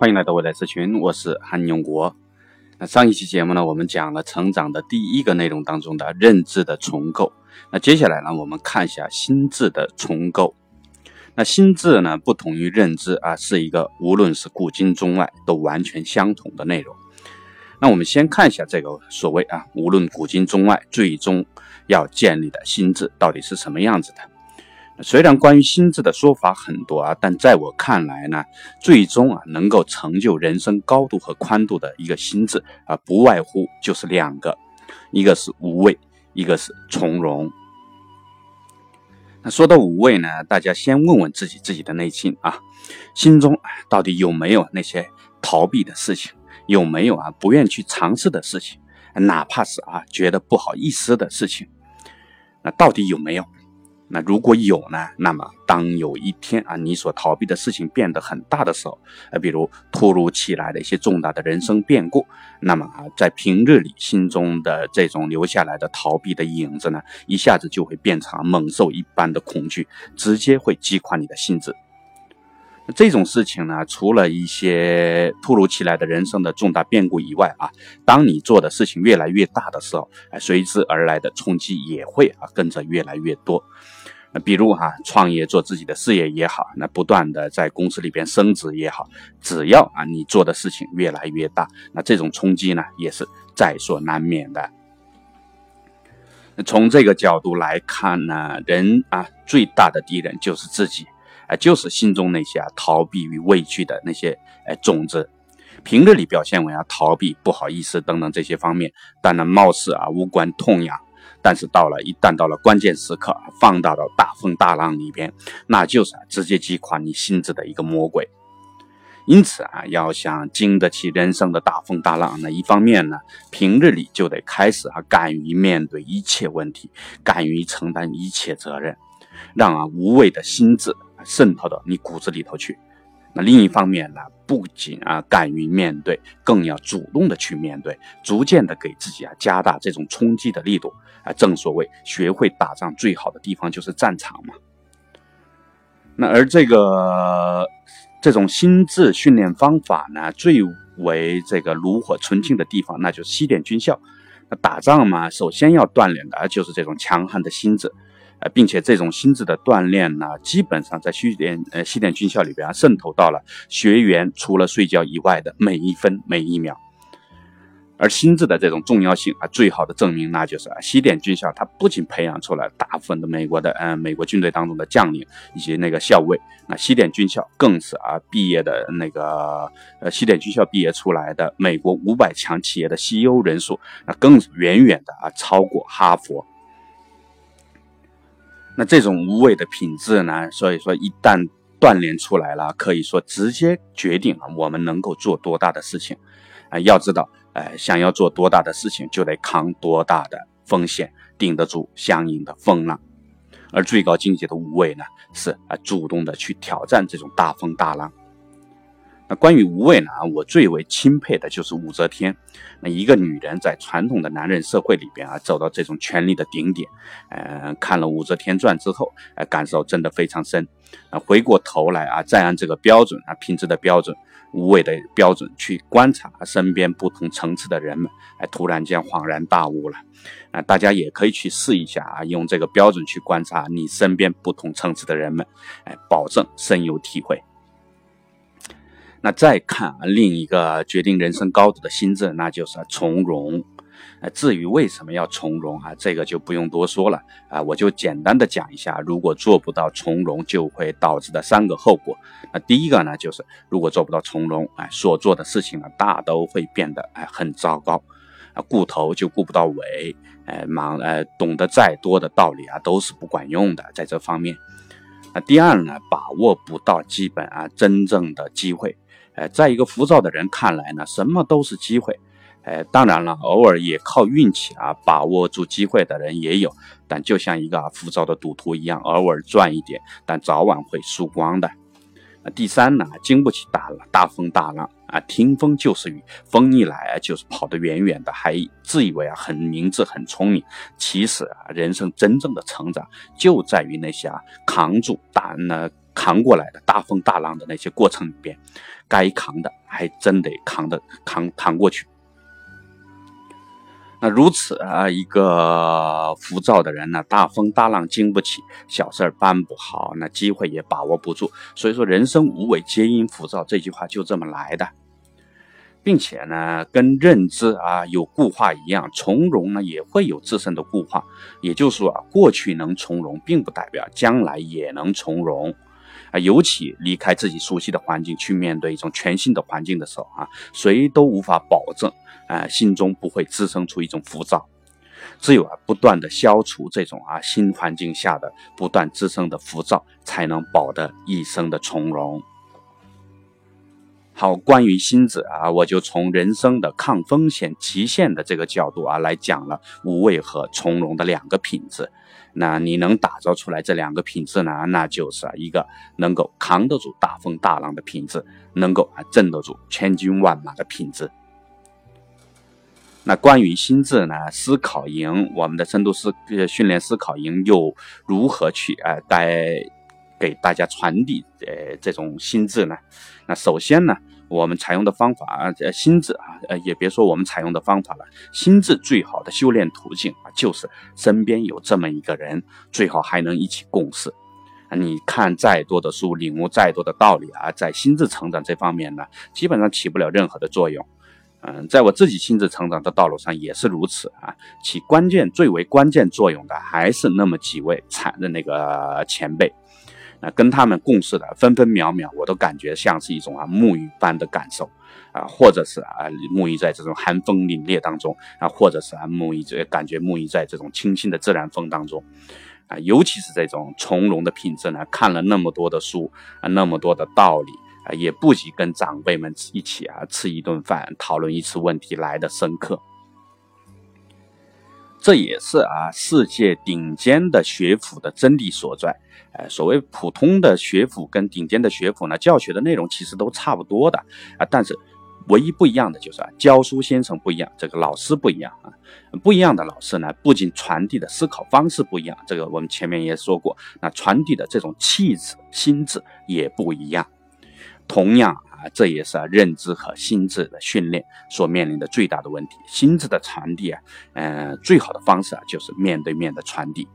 欢迎来到未来社群，我是韩永国。那上一期节目呢，我们讲了成长的第一个内容当中的认知的重构。那接下来呢，我们看一下心智的重构。那心智呢，不同于认知啊，是一个无论是古今中外都完全相同的内容。那我们先看一下这个所谓啊，无论古今中外，最终要建立的心智到底是什么样子的。虽然关于心智的说法很多啊，但在我看来呢，最终啊能够成就人生高度和宽度的一个心智啊，不外乎就是两个，一个是无畏，一个是从容。那说到无畏呢，大家先问问自己自己的内心啊，心中到底有没有那些逃避的事情，有没有啊不愿去尝试的事情，哪怕是啊觉得不好意思的事情，那到底有没有？那如果有呢？那么当有一天啊，你所逃避的事情变得很大的时候，呃，比如突如其来的一些重大的人生变故，那么啊，在平日里心中的这种留下来的逃避的影子呢，一下子就会变成猛兽一般的恐惧，直接会击垮你的心智。这种事情呢，除了一些突如其来的人生的重大变故以外啊，当你做的事情越来越大的时候，哎，随之而来的冲击也会啊跟着越来越多。那比如哈，创业做自己的事业也好，那不断的在公司里边升职也好，只要啊你做的事情越来越大，那这种冲击呢也是在所难免的。从这个角度来看呢，人啊最大的敌人就是自己，啊就是心中那些啊逃避与畏惧的那些哎种子，平日里表现为啊逃避、不好意思等等这些方面，当然貌似啊无关痛痒。但是到了一旦到了关键时刻，放大到大风大浪里边，那就是直接击垮你心智的一个魔鬼。因此啊，要想经得起人生的大风大浪，那一方面呢，平日里就得开始啊，敢于面对一切问题，敢于承担一切责任，让啊无畏的心智渗透到你骨子里头去。另一方面呢，不仅啊敢于面对，更要主动的去面对，逐渐的给自己啊加大这种冲击的力度啊。正所谓，学会打仗最好的地方就是战场嘛。那而这个这种心智训练方法呢，最为这个炉火纯青的地方，那就是西点军校。那打仗嘛，首先要锻炼的就是这种强悍的心智。呃，并且这种心智的锻炼呢，基本上在西点呃西点军校里边渗透到了学员除了睡觉以外的每一分每一秒。而心智的这种重要性啊，最好的证明那就是西点军校，它不仅培养出了大部分的美国的嗯美国军队当中的将领以及那个校尉，那西点军校更是啊毕业的那个呃西点军校毕业出来的美国五百强企业的 CEO 人数，那更远远的啊超过哈佛。那这种无畏的品质呢？所以说，一旦锻炼出来了，可以说直接决定了，我们能够做多大的事情。啊，要知道，哎，想要做多大的事情，就得扛多大的风险，顶得住相应的风浪。而最高境界的无畏呢，是啊，主动的去挑战这种大风大浪。那关于无畏呢？我最为钦佩的就是武则天。那一个女人在传统的男人社会里边啊，走到这种权力的顶点，呃，看了《武则天传》之后，呃，感受真的非常深。那回过头来啊，再按这个标准啊，品质的标准、无畏的标准去观察身边不同层次的人们，哎，突然间恍然大悟了。那，大家也可以去试一下啊，用这个标准去观察你身边不同层次的人们，哎，保证深有体会。那再看啊，另一个决定人生高度的心智，那就是从容。呃，至于为什么要从容啊，这个就不用多说了啊，我就简单的讲一下，如果做不到从容，就会导致的三个后果。那第一个呢，就是如果做不到从容，哎，所做的事情呢，大都会变得哎很糟糕，啊，顾头就顾不到尾，哎，忙，呃，懂得再多的道理啊，都是不管用的，在这方面。那第二呢，把握不到基本啊真正的机会。呃，在一个浮躁的人看来呢，什么都是机会。呃，当然了，偶尔也靠运气啊，把握住机会的人也有。但就像一个浮躁的赌徒一样，偶尔赚一点，但早晚会输光的。那第三呢，经不起大浪大风大浪啊，听风就是雨，风一来就是跑得远远的，还自以为啊很明智很聪明。其实啊，人生真正的成长就在于那些啊扛住大那。扛过来的大风大浪的那些过程里边，该扛的还真得扛的扛扛过去。那如此啊，一个浮躁的人呢，大风大浪经不起，小事儿办不好，那机会也把握不住。所以说，人生无为皆因浮躁这句话就这么来的，并且呢，跟认知啊有固化一样，从容呢也会有自身的固化。也就是说啊，过去能从容，并不代表将来也能从容啊。尤其离开自己熟悉的环境，去面对一种全新的环境的时候啊，谁都无法保证。啊，心中不会滋生出一种浮躁，只有啊不断的消除这种啊新环境下的不断滋生的浮躁，才能保得一生的从容。好，关于心智啊，我就从人生的抗风险极限的这个角度啊来讲了无畏和从容的两个品质。那你能打造出来这两个品质呢？那就是啊一个能够扛得住大风大浪的品质，能够啊镇得住千军万马的品质。那关于心智呢？思考营，我们的深度思训练思考营又如何去呃带给大家传递呃这种心智呢？那首先呢，我们采用的方法啊心智啊呃也别说我们采用的方法了，心智最好的修炼途径啊就是身边有这么一个人，最好还能一起共事。你看再多的书，领悟再多的道理啊，在心智成长这方面呢，基本上起不了任何的作用。嗯，在我自己亲自成长的道路上也是如此啊。起关键、最为关键作用的还是那么几位惨的那个前辈。那跟他们共事的分分秒秒，我都感觉像是一种啊沐浴般的感受啊，或者是啊沐浴在这种寒风凛冽当中啊，或者是啊沐浴这感觉沐浴在这种清新的自然风当中啊。尤其是这种从容的品质呢，看了那么多的书啊，那么多的道理。啊，也不及跟长辈们一起啊吃一顿饭，讨论一次问题来的深刻。这也是啊世界顶尖的学府的真谛所在。呃，所谓普通的学府跟顶尖的学府呢，教学的内容其实都差不多的啊，但是唯一不一样的就是啊，教书先生不一样，这个老师不一样啊。不一样的老师呢，不仅传递的思考方式不一样，这个我们前面也说过，那传递的这种气质、心智也不一样。同样啊，这也是啊认知和心智的训练所面临的最大的问题。心智的传递啊，嗯，最好的方式啊就是面对面的传递。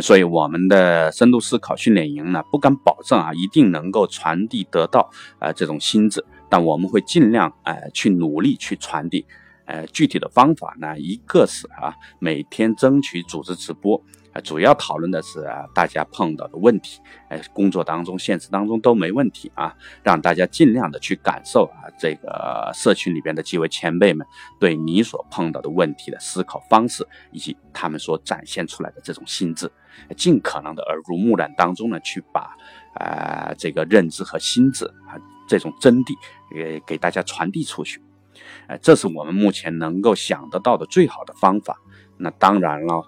所以我们的深度思考训练营呢，不敢保证啊一定能够传递得到啊这种心智，但我们会尽量呃去努力去传递。呃，具体的方法呢，一个是啊每天争取组织直播。主要讨论的是，大家碰到的问题，哎，工作当中、现实当中都没问题啊，让大家尽量的去感受啊，这个社群里边的几位前辈们对你所碰到的问题的思考方式，以及他们所展现出来的这种心智，尽可能的耳濡目染当中呢，去把啊这个认知和心智啊这种真谛，呃，给大家传递出去，哎，这是我们目前能够想得到的最好的方法。那当然了，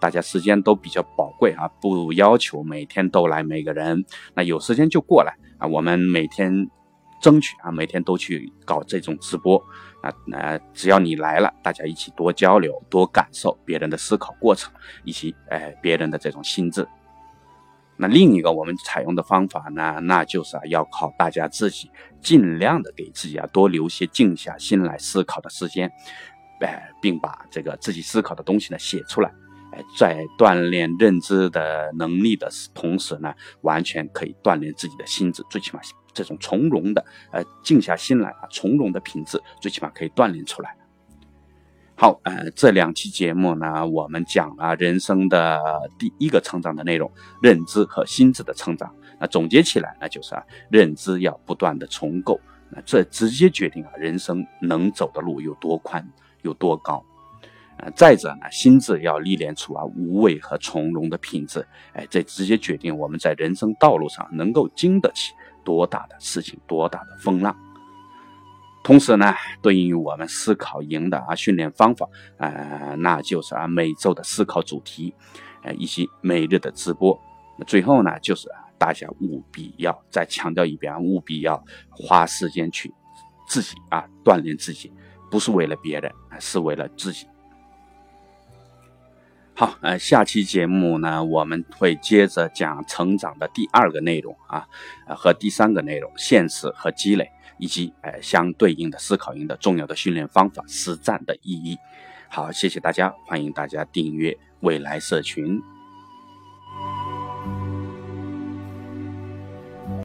大家时间都比较宝贵啊，不要求每天都来每个人，那有时间就过来啊。我们每天争取啊，每天都去搞这种直播啊。那只要你来了，大家一起多交流，多感受别人的思考过程，以及哎别人的这种心智。那另一个我们采用的方法呢，那就是要靠大家自己尽量的给自己啊多留些静下心来思考的时间。哎，并把这个自己思考的东西呢写出来，哎，在锻炼认知的能力的同时呢，完全可以锻炼自己的心智，最起码这种从容的，呃，静下心来啊，从容的品质，最起码可以锻炼出来。好，呃，这两期节目呢，我们讲了人生的第一个成长的内容，认知和心智的成长。那总结起来，那就是啊，认知要不断的重构，那这直接决定啊，人生能走的路有多宽。有多高？呃，再者呢，心智要历练出啊无畏和从容的品质，哎，这直接决定我们在人生道路上能够经得起多大的事情、多大的风浪。同时呢，对于我们思考营的啊训练方法，呃，那就是啊每周的思考主题，呃，以及每日的直播。最后呢，就是大家务必要再强调一遍，务必要花时间去自己啊锻炼自己。不是为了别人，是为了自己。好，呃，下期节目呢，我们会接着讲成长的第二个内容啊，呃，和第三个内容，现实和积累，以及呃相对应的思考营的重要的训练方法、实战的意义。好，谢谢大家，欢迎大家订阅未来社群。